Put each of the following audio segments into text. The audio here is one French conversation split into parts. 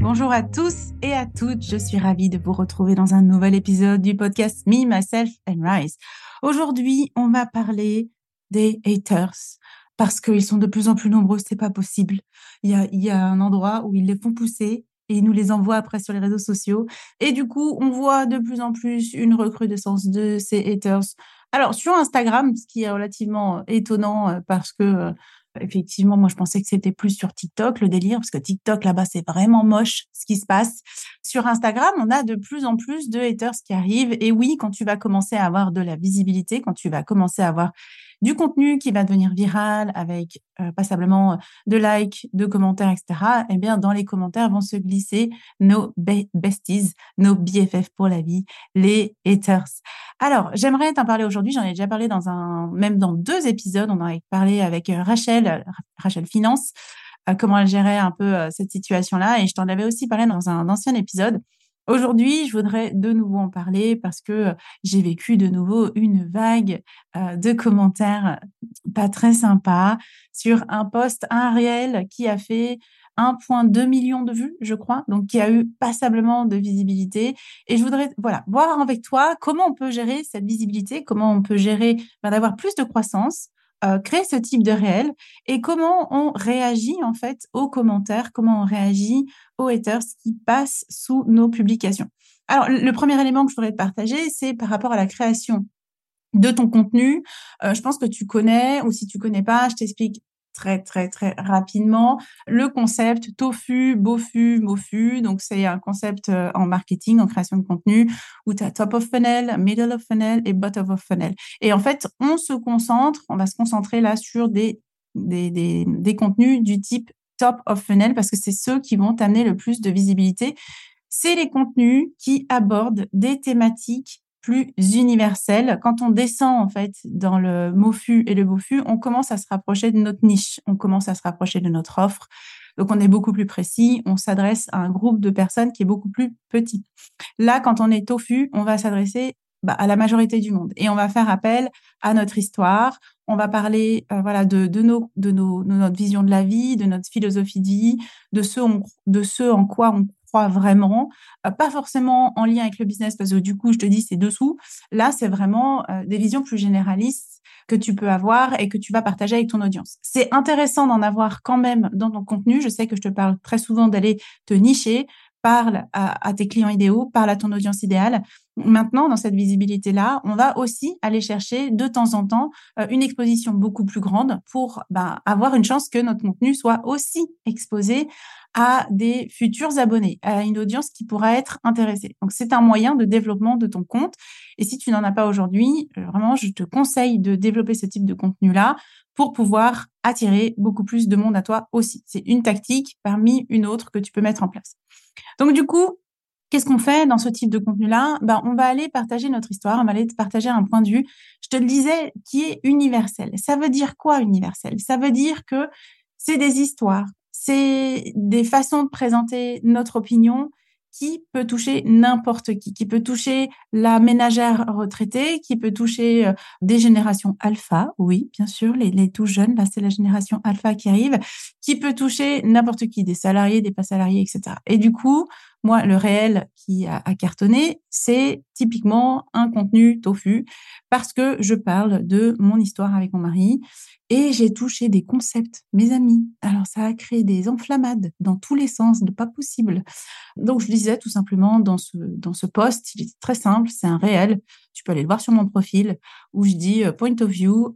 Bonjour à tous et à toutes, je suis ravie de vous retrouver dans un nouvel épisode du podcast Me, Myself and Rise. Aujourd'hui, on va parler des haters parce qu'ils sont de plus en plus nombreux, c'est pas possible. Il y, a, il y a un endroit où ils les font pousser et ils nous les envoient après sur les réseaux sociaux. Et du coup, on voit de plus en plus une recrudescence de ces haters. Alors, sur Instagram, ce qui est relativement étonnant euh, parce que euh, effectivement, moi, je pensais que c'était plus sur TikTok, le délire, parce que TikTok, là-bas, c'est vraiment moche ce qui se passe. Sur Instagram, on a de plus en plus de haters qui arrivent. Et oui, quand tu vas commencer à avoir de la visibilité, quand tu vas commencer à avoir du contenu qui va devenir viral avec euh, passablement euh, de likes, de commentaires, etc., eh bien, dans les commentaires vont se glisser nos besties, nos BFF pour la vie, les haters. Alors, j'aimerais t'en parler aujourd'hui. J'en ai déjà parlé dans un, même dans deux épisodes. On en a parlé avec euh, Rachel, Rachel Finance, comment elle gérait un peu cette situation-là. Et je t'en avais aussi parlé dans un ancien épisode. Aujourd'hui, je voudrais de nouveau en parler parce que j'ai vécu de nouveau une vague de commentaires pas très sympas sur un post, un réel qui a fait 1,2 million de vues, je crois, donc qui a eu passablement de visibilité. Et je voudrais, voilà, voir avec toi comment on peut gérer cette visibilité, comment on peut gérer ben, d'avoir plus de croissance, euh, créer ce type de réel et comment on réagit en fait aux commentaires, comment on réagit aux haters qui passent sous nos publications. Alors, le premier élément que je voudrais te partager, c'est par rapport à la création de ton contenu. Euh, je pense que tu connais, ou si tu connais pas, je t'explique très très très rapidement le concept tofu, bofu, mofu. Donc c'est un concept euh, en marketing, en création de contenu où tu as top of funnel, middle of funnel et bottom of funnel. Et en fait, on se concentre, on va se concentrer là sur des des, des, des contenus du type top of funnel parce que c'est ceux qui vont t'amener le plus de visibilité. C'est les contenus qui abordent des thématiques plus universel. Quand on descend en fait dans le MOFU et le BOFU, on commence à se rapprocher de notre niche, on commence à se rapprocher de notre offre. Donc on est beaucoup plus précis, on s'adresse à un groupe de personnes qui est beaucoup plus petit. Là, quand on est TOFU, on va s'adresser bah, à la majorité du monde et on va faire appel à notre histoire. On va parler euh, voilà de, nos, de, nos, notre vision de la vie, de notre philosophie de vie, de ce en quoi on crois vraiment, euh, pas forcément en lien avec le business, parce que du coup, je te dis, c'est dessous. Là, c'est vraiment euh, des visions plus généralistes que tu peux avoir et que tu vas partager avec ton audience. C'est intéressant d'en avoir quand même dans ton contenu. Je sais que je te parle très souvent d'aller te nicher, parle à, tes clients idéaux, parle à ton audience idéale. Maintenant, dans cette visibilité-là, on va aussi aller chercher de temps en temps euh, une exposition beaucoup plus grande pour bah, avoir une chance que notre contenu soit aussi exposé à des futurs abonnés, à une audience qui pourra être intéressée. Donc, c'est un moyen de développement de ton compte. Et si tu n'en as pas aujourd'hui, euh, vraiment, je te conseille de développer ce type de contenu-là pour pouvoir attirer beaucoup plus de monde à toi aussi. C'est une tactique parmi une autre que tu peux mettre en place. Donc, du coup, Qu'est-ce qu'on fait dans ce type de contenu-là? Ben, On va aller partager notre histoire, on va aller partager un point de vue, je te le disais, qui est universel. Ça veut dire quoi universel? Ça veut dire que c'est des histoires, c'est des façons de présenter notre opinion qui peut toucher n'importe qui, qui peut toucher la ménagère retraitée, qui peut toucher euh, des générations alpha, oui, bien sûr, les, les tout jeunes, là c'est la génération alpha qui arrive, qui peut toucher n'importe qui, des salariés, des pas salariés, etc. Et du coup, Moi, le réel qui a, cartonné, c'est typiquement un contenu tofu parce que je parle de mon histoire avec mon mari et j'ai touché des concepts, mes amis. Alors, ça a créé des enflammades dans tous les sens, de pas possible. Donc, je disais tout simplement dans ce, dans ce post, il est très simple, c'est un réel. Tu peux aller le voir sur mon profil où je dis euh, point of view.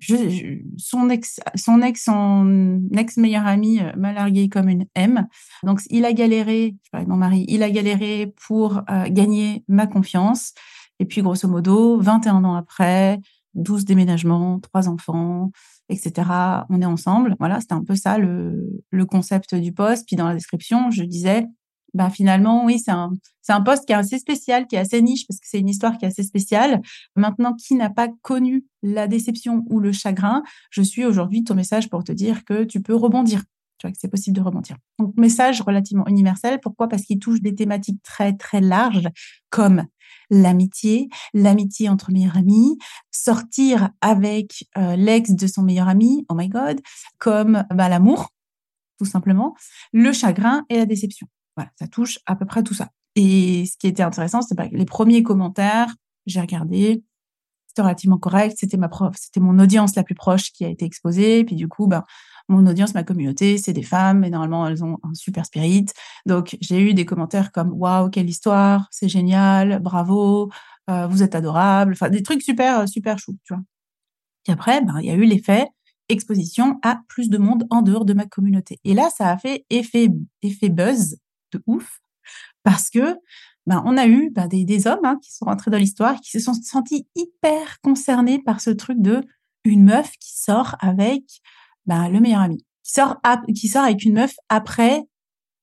son ex, son ex, son ex meilleur ami euh, m'a largué comme une M. Donc, il a galéré, je parlais de mon mari, il a galéré pour euh, gagner ma confiance. Et puis, grosso modo, 21 ans après, 12 déménagements, trois enfants, etc. On est ensemble. Voilà, c'était un peu ça le, le concept du poste. Puis dans la description, je disais, bah finalement, oui, c'est un, c'est un poste qui est assez spécial, qui est assez niche, parce que c'est une histoire qui est assez spéciale. Maintenant, qui n'a pas connu la déception ou le chagrin, je suis aujourd'hui ton message pour te dire que tu peux rebondir. Tu vois que c'est possible de rebondir. Donc, message relativement universel. Pourquoi? Parce qu'il touche des thématiques très, très larges, comme l'amitié, l'amitié entre meilleurs amis, sortir avec euh, l'ex de son meilleur ami, oh my god, comme bah, l'amour, tout simplement, le chagrin et la déception. Voilà, ça touche à peu près tout ça. Et ce qui était intéressant, c'est que les premiers commentaires, j'ai regardé, c'était relativement correct, c'était ma prof, c'était mon audience la plus proche qui a été exposée, puis du coup, ben, mon audience, ma communauté, c'est des femmes et normalement elles ont un super spirit. Donc j'ai eu des commentaires comme waouh quelle histoire, c'est génial, bravo, euh, vous êtes adorable, enfin des trucs super super chou, tu vois. Et après, ben, il y a eu l'effet exposition à plus de monde en dehors de ma communauté. Et là, ça a fait effet effet buzz de ouf parce que ben, on a eu ben, des, des, hommes hein, qui sont rentrés dans l'histoire, qui se sont sentis hyper concernés par ce truc de une meuf qui sort avec bah, le meilleur ami, qui sort, qui sort avec une meuf après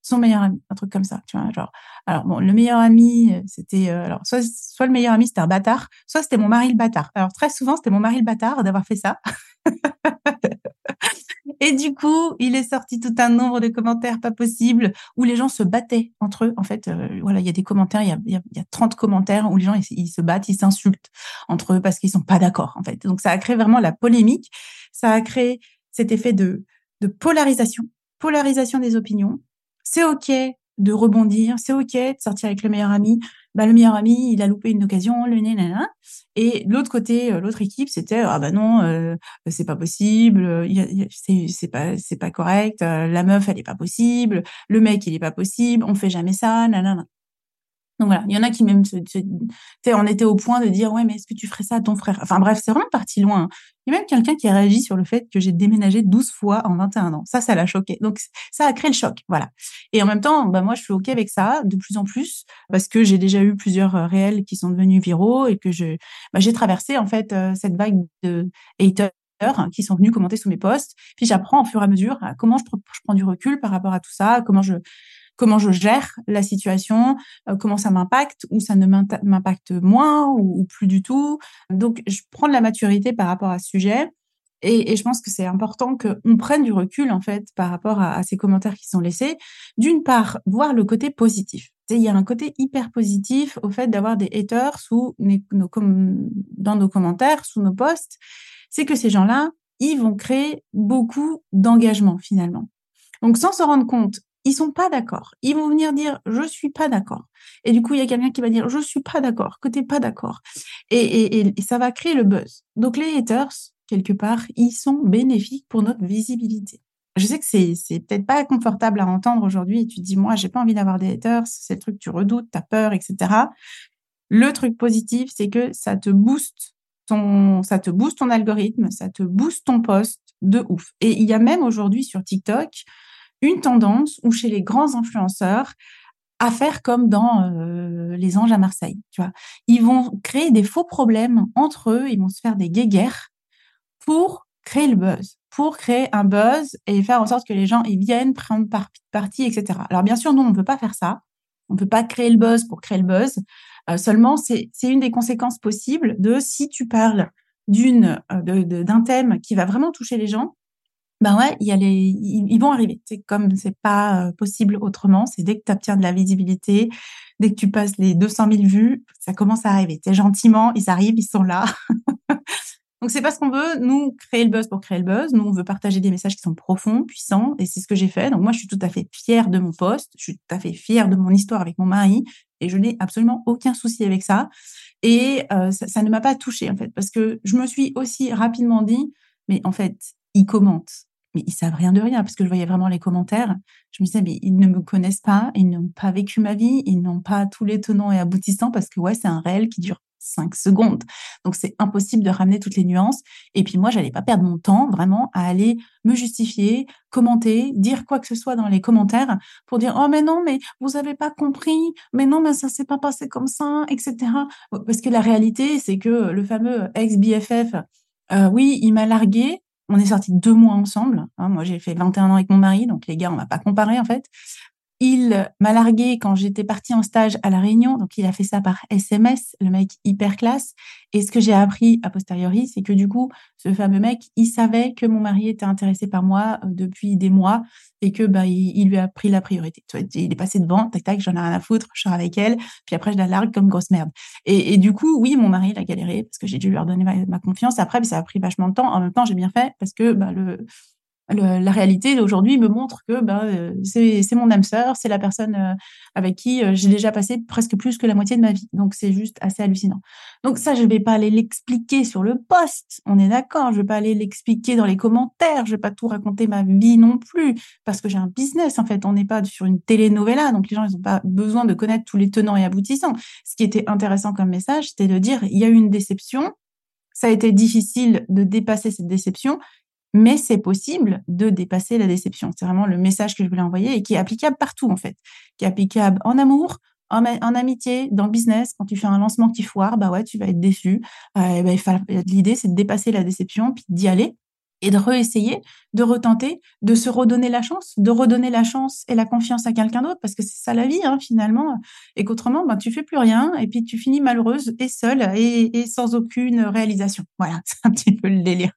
son meilleur ami, un truc comme ça, tu vois, genre. Alors bon, le meilleur ami, euh, c'était euh, alors soit soit le meilleur ami c'était un bâtard, soit c'était mon mari le bâtard. Alors très souvent c'était mon mari le bâtard d'avoir fait ça. Et du coup, il est sorti tout un nombre de commentaires pas possibles où les gens se battaient entre eux. En fait, euh, voilà, il y a des commentaires, il y a, il y a 30 commentaires où les gens ils, se battent, ils s'insultent entre eux parce qu'ils sont pas d'accord. En fait, donc ça a créé vraiment la polémique. Ça a créé cet effet de, de polarisation, polarisation des opinions. C'est OK de rebondir, c'est OK de sortir avec le meilleur ami. Bah, le meilleur ami, il a loupé une occasion, le nana. Et l'autre côté, euh, l'autre équipe, c'était ah bah non, euh, c'est pas possible, c'est pas c'est pas correct, euh, la meuf elle est pas possible, le mec il est pas possible, on fait jamais ça, nanana. Donc voilà, il y en a qui même se, se on était au point de dire ouais mais est-ce que tu ferais ça à ton frère? Enfin bref, c'est vraiment parti loin. Hein. Il y a même quelqu'un qui a réagi sur le fait que j'ai déménagé 12 fois en 21 ans. Ça, ça l'a choqué. Donc ça a créé le choc, voilà. Et en même temps, bah moi je suis ok avec ça de plus en plus parce que j'ai déjà eu plusieurs euh, réels qui sont devenus viraux et que je bah, j'ai traversé en fait euh, cette vague de haters qui sont venus commenter sous mes posts. Puis j'apprends au fur et à mesure à comment je, je prends du recul par rapport à tout ça, comment je comment je gère la situation, euh, comment ça m'impacte ou ça ne m'impacte moins ou, plus du tout. Donc, je prends de la maturité par rapport à ce sujet. Et, je pense que c'est important qu'on prenne du recul, en fait, par rapport à, ces commentaires qui sont laissés. D'une part, voir le côté positif. Il y a un côté hyper positif au fait d'avoir des haters sous nos, dans nos commentaires, sous nos posts. C'est que ces gens-là, ils vont créer beaucoup d'engagement, finalement. Donc, sans se rendre compte, ils sont pas d'accord. Ils vont venir dire je suis pas d'accord. Et du coup, il y a quelqu'un qui va dire je suis pas d'accord, que t'es pas d'accord. Et, ça va créer le buzz. Donc les haters, quelque part, ils sont bénéfiques pour notre visibilité. Je sais que c'est c'est peut-être pas confortable à entendre aujourd'hui. Tu te dis moi j'ai pas envie d'avoir des haters, c'est le truc que tu redoutes, as peur, etc. Le truc positif, c'est que ça te booste ton, ça te booste ton algorithme, ça te booste ton post de ouf. Et il y a même aujourd'hui sur TikTok une tendance ou chez les grands influenceurs à faire comme dans euh, les anges à Marseille, tu vois. Ils vont créer des faux problèmes entre eux, ils vont se faire des guéguerres pour créer le buzz, pour créer un buzz et faire en sorte que les gens ils viennent prendre parti, etc. Alors bien sûr, nous on ne peut pas faire ça, on ne peut pas créer le buzz pour créer le buzz. Euh, seulement, c'est une des conséquences possibles de si tu parles euh, d'un thème qui va vraiment toucher les gens, ben ouais, y a les, ils, vont arriver. C'est comme c'est pas euh, possible autrement. C'est dès que tu obtiens de la visibilité, dès que tu passes les 200 000 vues, ça commence à arriver. C'est gentiment, ils arrivent, ils sont là. Donc c'est pas ce qu'on veut. Nous créer le buzz pour créer le buzz. Nous on veut partager des messages qui sont profonds, puissants, et c'est ce que j'ai fait. Donc moi je suis tout à fait fière de mon poste. Je suis tout à fait fière de mon histoire avec mon mari, et je n'ai absolument aucun souci avec ça. Et euh, ça, ça, ne m'a pas touchée en fait, parce que je me suis aussi rapidement dit, mais en fait ils commentent, mais ils savent rien de rien, parce que je voyais vraiment les commentaires. Je me disais, mais ils ne me connaissent pas, ils n'ont pas vécu ma vie, ils n'ont pas tous les tenants et aboutissants, parce que ouais, c'est un réel qui dure 5 secondes. Donc, c'est impossible de ramener toutes les nuances. Et puis, moi, j'allais pas perdre mon temps vraiment à aller me justifier, commenter, dire quoi que ce soit dans les commentaires pour dire, oh, mais non, mais vous avez pas compris, mais non, mais ça s'est pas passé comme ça, etc. Parce que la réalité, c'est que le fameux ex-BFF, euh, oui, il m'a largué. On est sortis deux mois ensemble. Hein. moi, j'ai fait 21 ans avec mon mari, donc les gars, on va pas comparer en fait. Il m'a largué quand j'étais partie en stage à La Réunion. Donc, il a fait ça par SMS, le mec hyper classe. Et ce que j'ai appris a posteriori, c'est que du coup, ce fameux mec, il savait que mon mari était intéressé par moi euh, depuis des mois et que bah, il, lui a pris la priorité. Il est passé devant, tac, tac, j'en ai rien à foutre, je sors avec elle. Puis après, je la largue comme grosse merde. Et, du coup, oui, mon mari, il a galéré parce que j'ai dû lui redonner ma, confiance. Après, ça a pris vachement de temps. En même temps, j'ai bien fait parce que bah, le la réalité d'aujourd'hui me montre que ben, euh, c'est mon âme sœur, c'est la personne euh, avec qui euh, j'ai déjà passé presque plus que la moitié de ma vie. Donc c'est juste assez hallucinant. Donc ça, je vais pas aller l'expliquer sur le post, on est d'accord. Je vais pas aller l'expliquer dans les commentaires. Je vais pas tout raconter ma vie non plus parce que j'ai un business en fait. On n'est pas sur une telenovela, donc les gens ils ont pas besoin de connaître tous les tenants et aboutissants. Ce qui était intéressant comme message, c'était de dire il y a eu une déception. Ça a été difficile de dépasser cette déception mais c'est possible de dépasser la déception. C'est vraiment le message que je voulais envoyer et qui est applicable partout en fait, qui est applicable en amour, en, amitié, dans le business. Quand tu fais un lancement qui foire, bah ouais, tu vas être déçu. Euh, bah, L'idée, c'est de dépasser la déception, puis d'y aller et de réessayer, de retenter, de se redonner la chance, de redonner la chance et la confiance à quelqu'un d'autre, parce que c'est ça la vie hein, finalement, et qu'autrement, ben, tu fais plus rien, et puis tu finis malheureuse et seule et, et sans aucune réalisation. Voilà, c'est un petit peu le délire.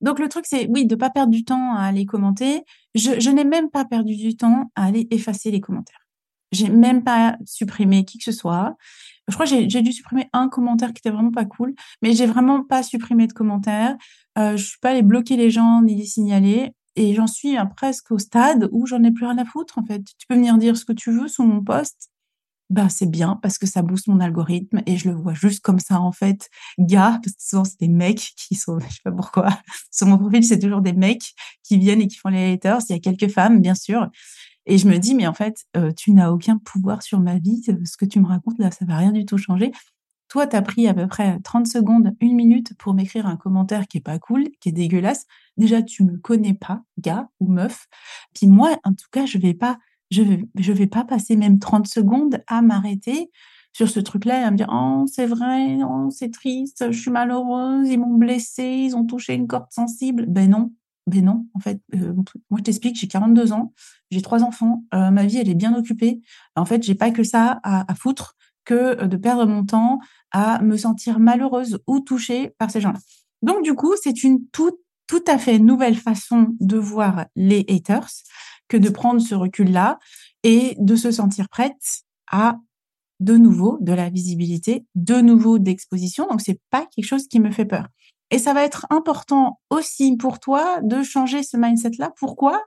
Donc le truc, c'est oui, de pas perdre du temps à aller commenter. Je, n'ai même pas perdu du temps à aller effacer les commentaires. J'ai même pas supprimé qui que ce soit. Je crois que j'ai dû supprimer un commentaire qui était vraiment pas cool, mais j'ai vraiment pas supprimé de commentaires. Euh, je suis pas allée bloquer les gens ni les signaler. Et j'en suis presque au stade où j'en ai plus rien à foutre, en fait. Tu peux venir dire ce que tu veux sous mon post ben c'est bien parce que ça booste mon algorithme et je le vois juste comme ça en fait. Gars parce que souvent c'est des mecs qui sont je sais pas pourquoi sur mon profil c'est toujours des mecs qui viennent et qui font les haters. Il y a quelques femmes bien sûr. Et je me dis mais en fait euh, tu n'as aucun pouvoir sur ma vie. Ce que tu me racontes là ça va rien du tout changer. Toi tu as pris à peu près 30 secondes une minute pour m'écrire un commentaire qui est pas cool qui est dégueulasse. Déjà tu me connais pas gars ou meuf. Puis moi en tout cas je vais pas je vais, vais pas passer même 30 secondes à m'arrêter sur ce truc-là et à me dire oh c'est vrai, oh, c'est triste, je suis malheureuse, ils m'ont blessée, ils ont touché une corde sensible. Ben non, ben non. En fait, euh, moi je t'explique, j'ai 42 ans, j'ai trois enfants, euh, ma vie elle est bien occupée. En fait, j'ai pas que ça à, foutre que de perdre mon temps à me sentir malheureuse ou touchée par ces gens-là. Donc du coup, c'est une toute tout à fait nouvelle façon de voir les haters que de prendre ce recul-là et de se sentir prête à de nouveau de la visibilité, de nouveau d'exposition. Donc c'est pas quelque chose qui me fait peur. Et ça va être important aussi pour toi de changer ce mindset-là. Pourquoi?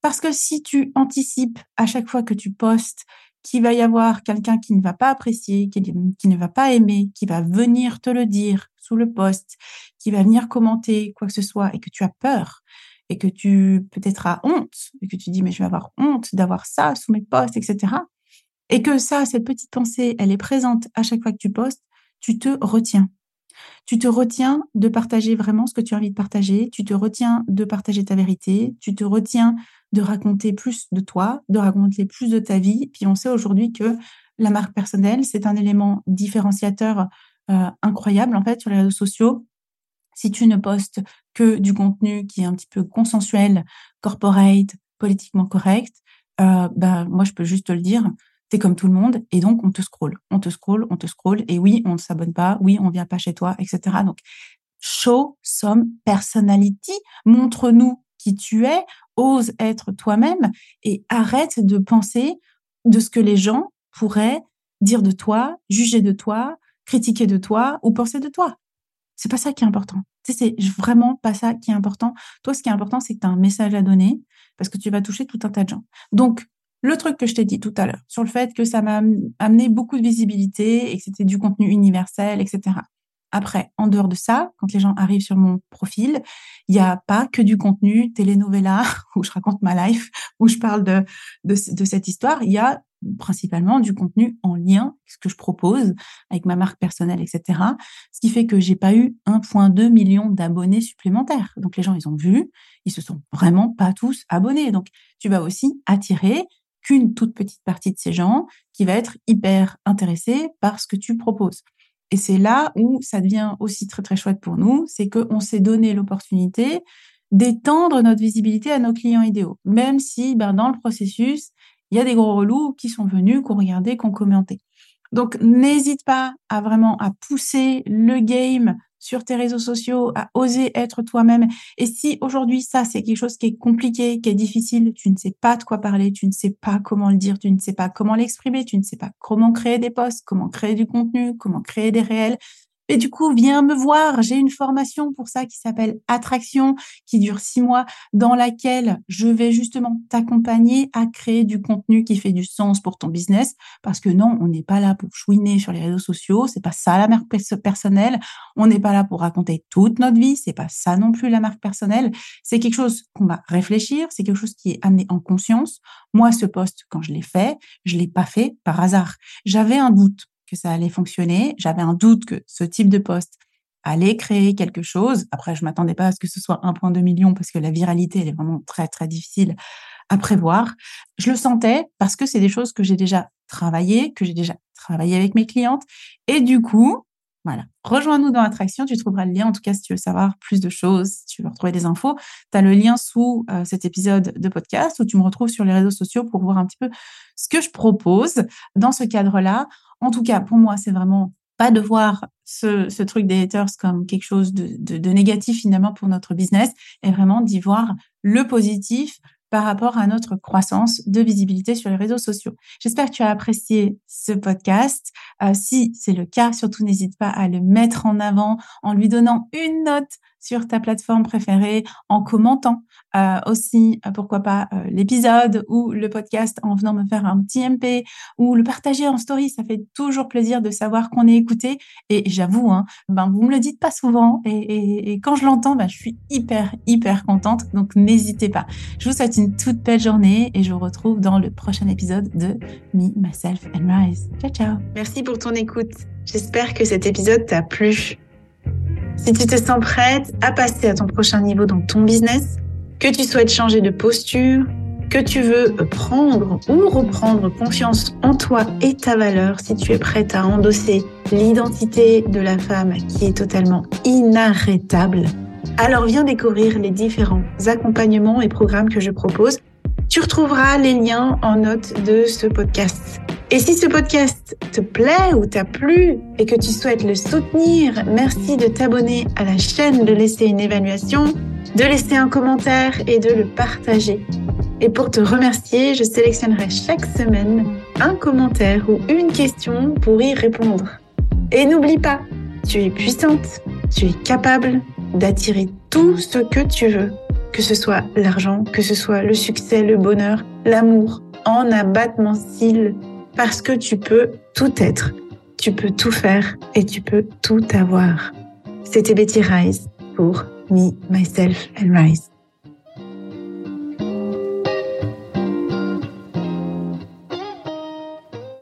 Parce que si tu anticipes à chaque fois que tu postes qu'il va y avoir quelqu'un qui ne va pas apprécier, qui, qui, ne va pas aimer, qui va venir te le dire sous le poste, qui va venir commenter quoi que ce soit et que tu as peur, et que tu peut-être as honte, et que tu dis, mais je vais avoir honte d'avoir ça sous mes posts, etc. Et que ça, cette petite pensée, elle est présente à chaque fois que tu postes, tu te retiens. Tu te retiens de partager vraiment ce que tu as envie de partager, tu te retiens de partager ta vérité, tu te retiens de raconter plus de toi, de raconter plus de ta vie. Puis on sait aujourd'hui que la marque personnelle, c'est un élément différenciateur euh, incroyable en fait sur les réseaux sociaux si tu ne postes que du contenu qui est un petit peu consensuel, corporate, politiquement correct, euh, bah, moi, je peux juste te le dire, tu es comme tout le monde et donc on te scrolle, on te scrolle, on te scrolle et oui, on ne s'abonne pas, oui, on vient pas chez toi, etc. Donc, show some personality, montre-nous qui tu es, ose être toi-même et arrête de penser de ce que les gens pourraient dire de toi, juger de toi, critiquer de toi ou penser de toi C'est pas ça qui est important. C'est vraiment pas ça qui est important. Toi, ce qui est important, c'est que tu as un message à donner parce que tu vas toucher tout un tas de gens. Donc, le truc que je t'ai dit tout à l'heure sur le fait que ça m'a amené beaucoup de visibilité et que c'était du contenu universel, etc. Après, en dehors de ça, quand les gens arrivent sur mon profil, il n'y a pas que du contenu telenovela où je raconte ma life, où je parle de, de, de cette histoire. Il y a principalement du contenu en lien, ce que je propose avec ma marque personnelle, etc. Ce qui fait que j'ai pas eu 1,2 million d'abonnés supplémentaires. Donc les gens, ils ont vu, ils se sont vraiment pas tous abonnés. Donc tu vas aussi attirer qu'une toute petite partie de ces gens qui va être hyper intéressée par ce que tu proposes. Et c'est là où ça devient aussi très très chouette pour nous, c'est qu'on s'est donné l'opportunité d'étendre notre visibilité à nos clients idéaux, même si ben, dans le processus, il y a des gros relous qui sont venus, qui ont regardé, qui ont commenté. Donc, n'hésite pas à vraiment à pousser le game sur tes réseaux sociaux, à oser être toi-même. Et si aujourd'hui, ça, c'est quelque chose qui est compliqué, qui est difficile, tu ne sais pas de quoi parler, tu ne sais pas comment le dire, tu ne sais pas comment l'exprimer, tu ne sais pas comment créer des posts, comment créer du contenu, comment créer des réels, et du coup, viens me voir. J'ai une formation pour ça qui s'appelle Attraction, qui dure six mois, dans laquelle je vais justement t'accompagner à créer du contenu qui fait du sens pour ton business. Parce que non, on n'est pas là pour chouiner sur les réseaux sociaux. C'est pas ça la marque personnelle. On n'est pas là pour raconter toute notre vie. C'est pas ça non plus la marque personnelle. C'est quelque chose qu'on va réfléchir. C'est quelque chose qui est amené en conscience. Moi, ce poste, quand je l'ai fait, je l'ai pas fait par hasard. J'avais un doute que ça allait fonctionner. J'avais un doute que ce type de poste allait créer quelque chose. Après, je m'attendais pas à ce que ce soit 1,2 million parce que la viralité, elle est vraiment très, très difficile à prévoir. Je le sentais parce que c'est des choses que j'ai déjà travaillé, que j'ai déjà travaillé avec mes clientes. Et du coup, voilà. Rejoins-nous dans Attraction, tu trouveras le lien. En tout cas, si tu veux savoir plus de choses, si tu veux retrouver des infos, tu as le lien sous euh, cet épisode de podcast où tu me retrouves sur les réseaux sociaux pour voir un petit peu ce que je propose dans ce cadre-là. En tout cas, pour moi, c'est vraiment pas de voir ce, truc des haters comme quelque chose de, négatif finalement pour notre business et vraiment d'y voir le positif, par rapport à notre croissance de visibilité sur les réseaux sociaux. J'espère que tu as apprécié ce podcast. Euh, si c'est le cas, surtout n'hésite pas à le mettre en avant en lui donnant une note sur ta plateforme préférée, en commentant euh, aussi, euh, pourquoi pas, l'épisode ou le podcast en venant me faire un petit MP ou le partager en story. Ça fait toujours plaisir de savoir qu'on est écouté. Et j'avoue, hein, ben, vous me le dites pas souvent. Et, quand je l'entends, ben, je suis hyper, hyper contente. Donc, n'hésitez pas. Je vous souhaite une toute belle journée et je vous retrouve dans le prochain épisode de Me, Myself and Rise. Ciao, ciao. Merci pour ton écoute. J'espère que cet épisode t'a plu. Si tu te sens prête à passer à ton prochain niveau dans ton business, que tu souhaites changer de posture, que tu veux prendre ou reprendre confiance en toi et ta valeur, si tu es prête à endosser l'identité de la femme qui est totalement inarrêtable, alors viens découvrir les différents accompagnements et programmes que je propose. Tu retrouveras les liens en note de ce podcast. Et si ce podcast te plaît ou t'a plu et que tu souhaites le soutenir, merci de t'abonner à la chaîne, de laisser une évaluation, de laisser un commentaire et de le partager. Et pour te remercier, je sélectionnerai chaque semaine un commentaire ou une question pour y répondre. Et n'oublie pas, tu es puissante, tu es capable d'attirer tout ce que tu veux, que ce soit l'argent, que ce soit le succès, le bonheur, l'amour, en abattement cils, parce que tu peux tout être, tu peux tout faire et tu peux tout avoir. C'était Betty Rise pour Me, Myself and Rise.